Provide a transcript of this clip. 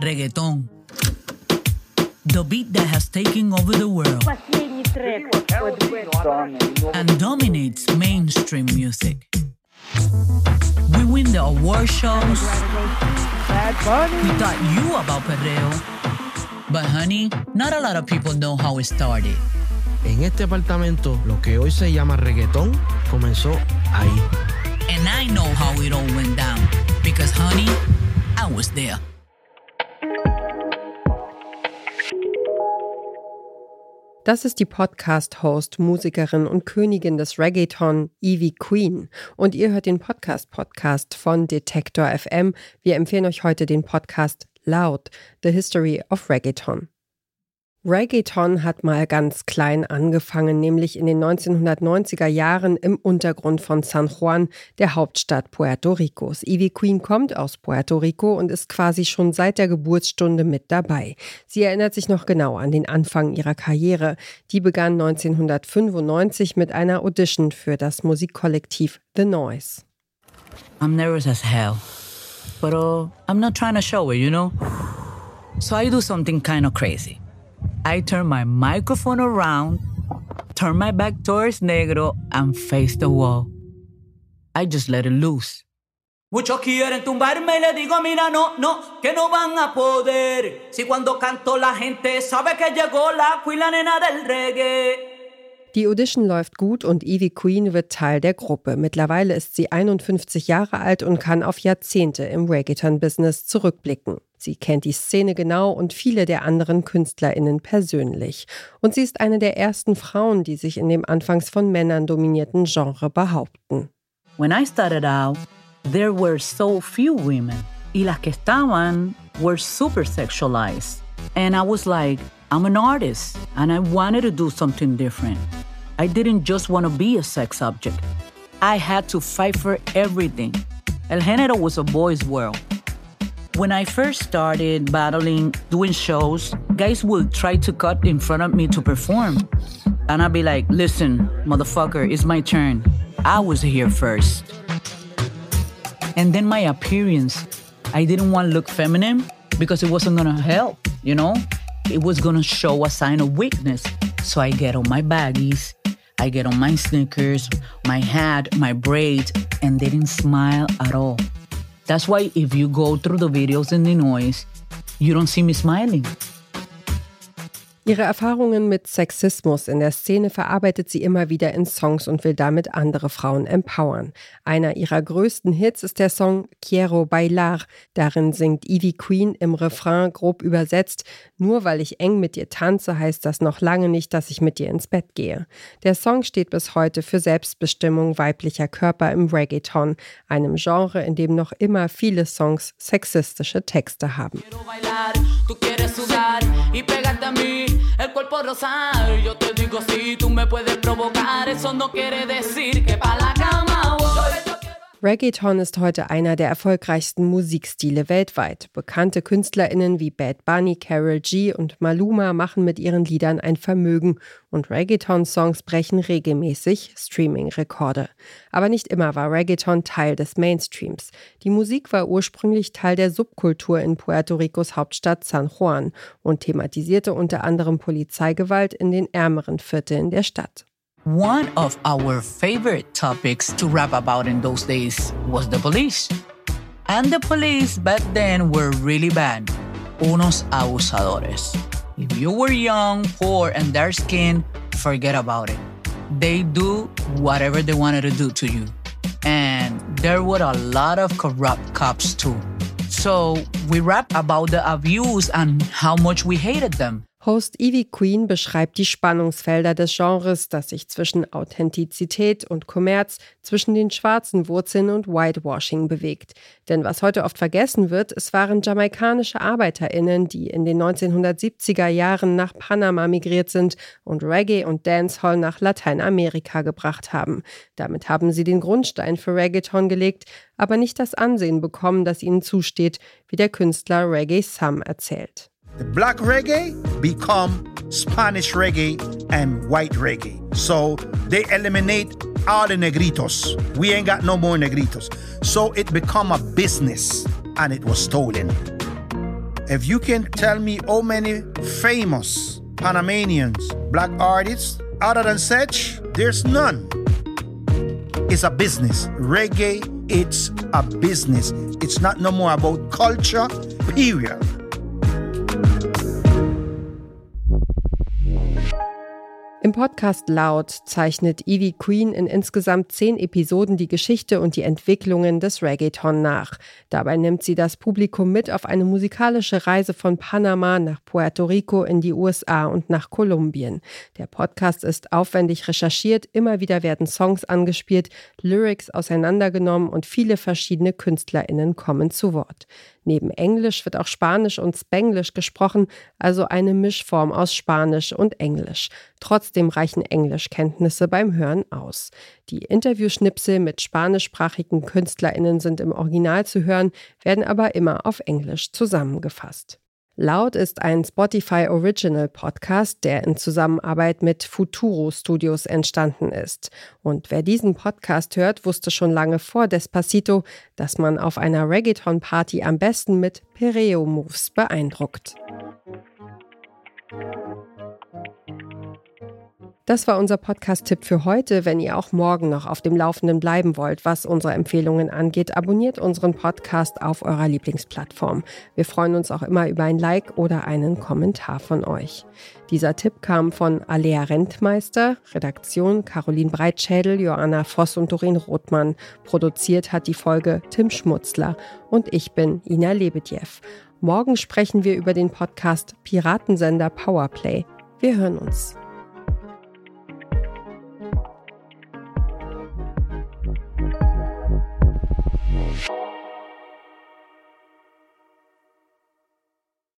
reggaeton. The beat that has taken over the world and dominates mainstream music. We win the award shows. We taught you about perreo. But honey, not a lot of people know how it started. En este apartamento, lo que hoy se llama reggaetón comenzó ahí. And I know how it all went down. Because honey, I was there. Das ist die Podcast-Host, Musikerin und Königin des Reggaeton, Evie Queen. Und ihr hört den Podcast-Podcast von Detektor FM. Wir empfehlen euch heute den Podcast Loud, The History of Reggaeton. Reggaeton hat mal ganz klein angefangen, nämlich in den 1990er Jahren im Untergrund von San Juan, der Hauptstadt Puerto Ricos. Ivy Queen kommt aus Puerto Rico und ist quasi schon seit der Geburtsstunde mit dabei. Sie erinnert sich noch genau an den Anfang ihrer Karriere. Die begann 1995 mit einer Audition für das Musikkollektiv The Noise. I'm nervous as hell, but uh, I'm not trying to show it, you know? So I do something kind of crazy. I turn my microphone around, turn my back towards Negro, and face the wall. I just let it loose. Muchos quieren tumbarme y le digo, mira, no, no, que no van a poder. Si cuando canto la gente sabe que llegó la queen, la nena del reggae. Die Audition läuft gut und Evie Queen wird Teil der Gruppe. Mittlerweile ist sie 51 Jahre alt und kann auf Jahrzehnte im Reggaeton-Business zurückblicken. Sie kennt die Szene genau und viele der anderen KünstlerInnen persönlich. Und sie ist eine der ersten Frauen, die sich in dem anfangs von Männern dominierten Genre behaupten. When I started out, there were so few women. Y las que estaban were super sexualized. And I was like, I'm an artist and I wanted to do something different. I didn't just want to be a sex object. I had to fight for everything. El género was a boy's world. When I first started battling, doing shows, guys would try to cut in front of me to perform. And I'd be like, listen, motherfucker, it's my turn. I was here first. And then my appearance, I didn't want to look feminine because it wasn't gonna help, you know? It was gonna show a sign of weakness. So I get on my baggies, I get on my sneakers, my hat, my braids, and they didn't smile at all. That's why if you go through the videos in the noise, you don't see me smiling. Ihre Erfahrungen mit Sexismus in der Szene verarbeitet sie immer wieder in Songs und will damit andere Frauen empowern. Einer ihrer größten Hits ist der Song Quiero Bailar. Darin singt Evie Queen im Refrain grob übersetzt, nur weil ich eng mit dir tanze, heißt das noch lange nicht, dass ich mit dir ins Bett gehe. Der Song steht bis heute für Selbstbestimmung weiblicher Körper im Reggaeton, einem Genre, in dem noch immer viele Songs sexistische Texte haben. el cuerpo rosado. Yo te digo si tú me puedes provocar, eso no quiere decir que pa' la. Reggaeton ist heute einer der erfolgreichsten Musikstile weltweit. Bekannte KünstlerInnen wie Bad Bunny, Carol G und Maluma machen mit ihren Liedern ein Vermögen und Reggaeton-Songs brechen regelmäßig Streaming-Rekorde. Aber nicht immer war Reggaeton Teil des Mainstreams. Die Musik war ursprünglich Teil der Subkultur in Puerto Ricos Hauptstadt San Juan und thematisierte unter anderem Polizeigewalt in den ärmeren Vierteln der Stadt. One of our favorite topics to rap about in those days was the police. And the police back then were really bad. Unos abusadores. If you were young, poor, and dark skinned, forget about it. They do whatever they wanted to do to you. And there were a lot of corrupt cops too. So we rap about the abuse and how much we hated them. Host Evie Queen beschreibt die Spannungsfelder des Genres, das sich zwischen Authentizität und Kommerz, zwischen den schwarzen Wurzeln und Whitewashing bewegt. Denn was heute oft vergessen wird, es waren jamaikanische ArbeiterInnen, die in den 1970er Jahren nach Panama migriert sind und Reggae und Dancehall nach Lateinamerika gebracht haben. Damit haben sie den Grundstein für Reggaeton gelegt, aber nicht das Ansehen bekommen, das ihnen zusteht, wie der Künstler Reggae Sam erzählt. The black reggae become Spanish reggae and white reggae. So they eliminate all the negritos. We ain't got no more negritos. So it become a business and it was stolen. If you can tell me how many famous Panamanians, black artists, other than such, there's none. It's a business. Reggae, it's a business. It's not no more about culture, period. Im Podcast Laut zeichnet Evie Queen in insgesamt zehn Episoden die Geschichte und die Entwicklungen des Reggaeton nach. Dabei nimmt sie das Publikum mit auf eine musikalische Reise von Panama nach Puerto Rico in die USA und nach Kolumbien. Der Podcast ist aufwendig recherchiert, immer wieder werden Songs angespielt, Lyrics auseinandergenommen und viele verschiedene KünstlerInnen kommen zu Wort. Neben Englisch wird auch Spanisch und Spanglisch gesprochen, also eine Mischform aus Spanisch und Englisch. Trotzdem reichen Englischkenntnisse beim Hören aus. Die Interviewschnipsel mit spanischsprachigen KünstlerInnen sind im Original zu hören, werden aber immer auf Englisch zusammengefasst. Laut ist ein Spotify Original Podcast, der in Zusammenarbeit mit Futuro Studios entstanden ist. Und wer diesen Podcast hört, wusste schon lange vor Despacito, dass man auf einer Reggaeton-Party am besten mit Pereo-Moves beeindruckt. Das war unser Podcast-Tipp für heute. Wenn ihr auch morgen noch auf dem Laufenden bleiben wollt, was unsere Empfehlungen angeht, abonniert unseren Podcast auf eurer Lieblingsplattform. Wir freuen uns auch immer über ein Like oder einen Kommentar von euch. Dieser Tipp kam von Alea Rentmeister, Redaktion Caroline Breitschädel, Joanna Voss und Doreen Rothmann. Produziert hat die Folge Tim Schmutzler und ich bin Ina Lebedjew. Morgen sprechen wir über den Podcast Piratensender Powerplay. Wir hören uns.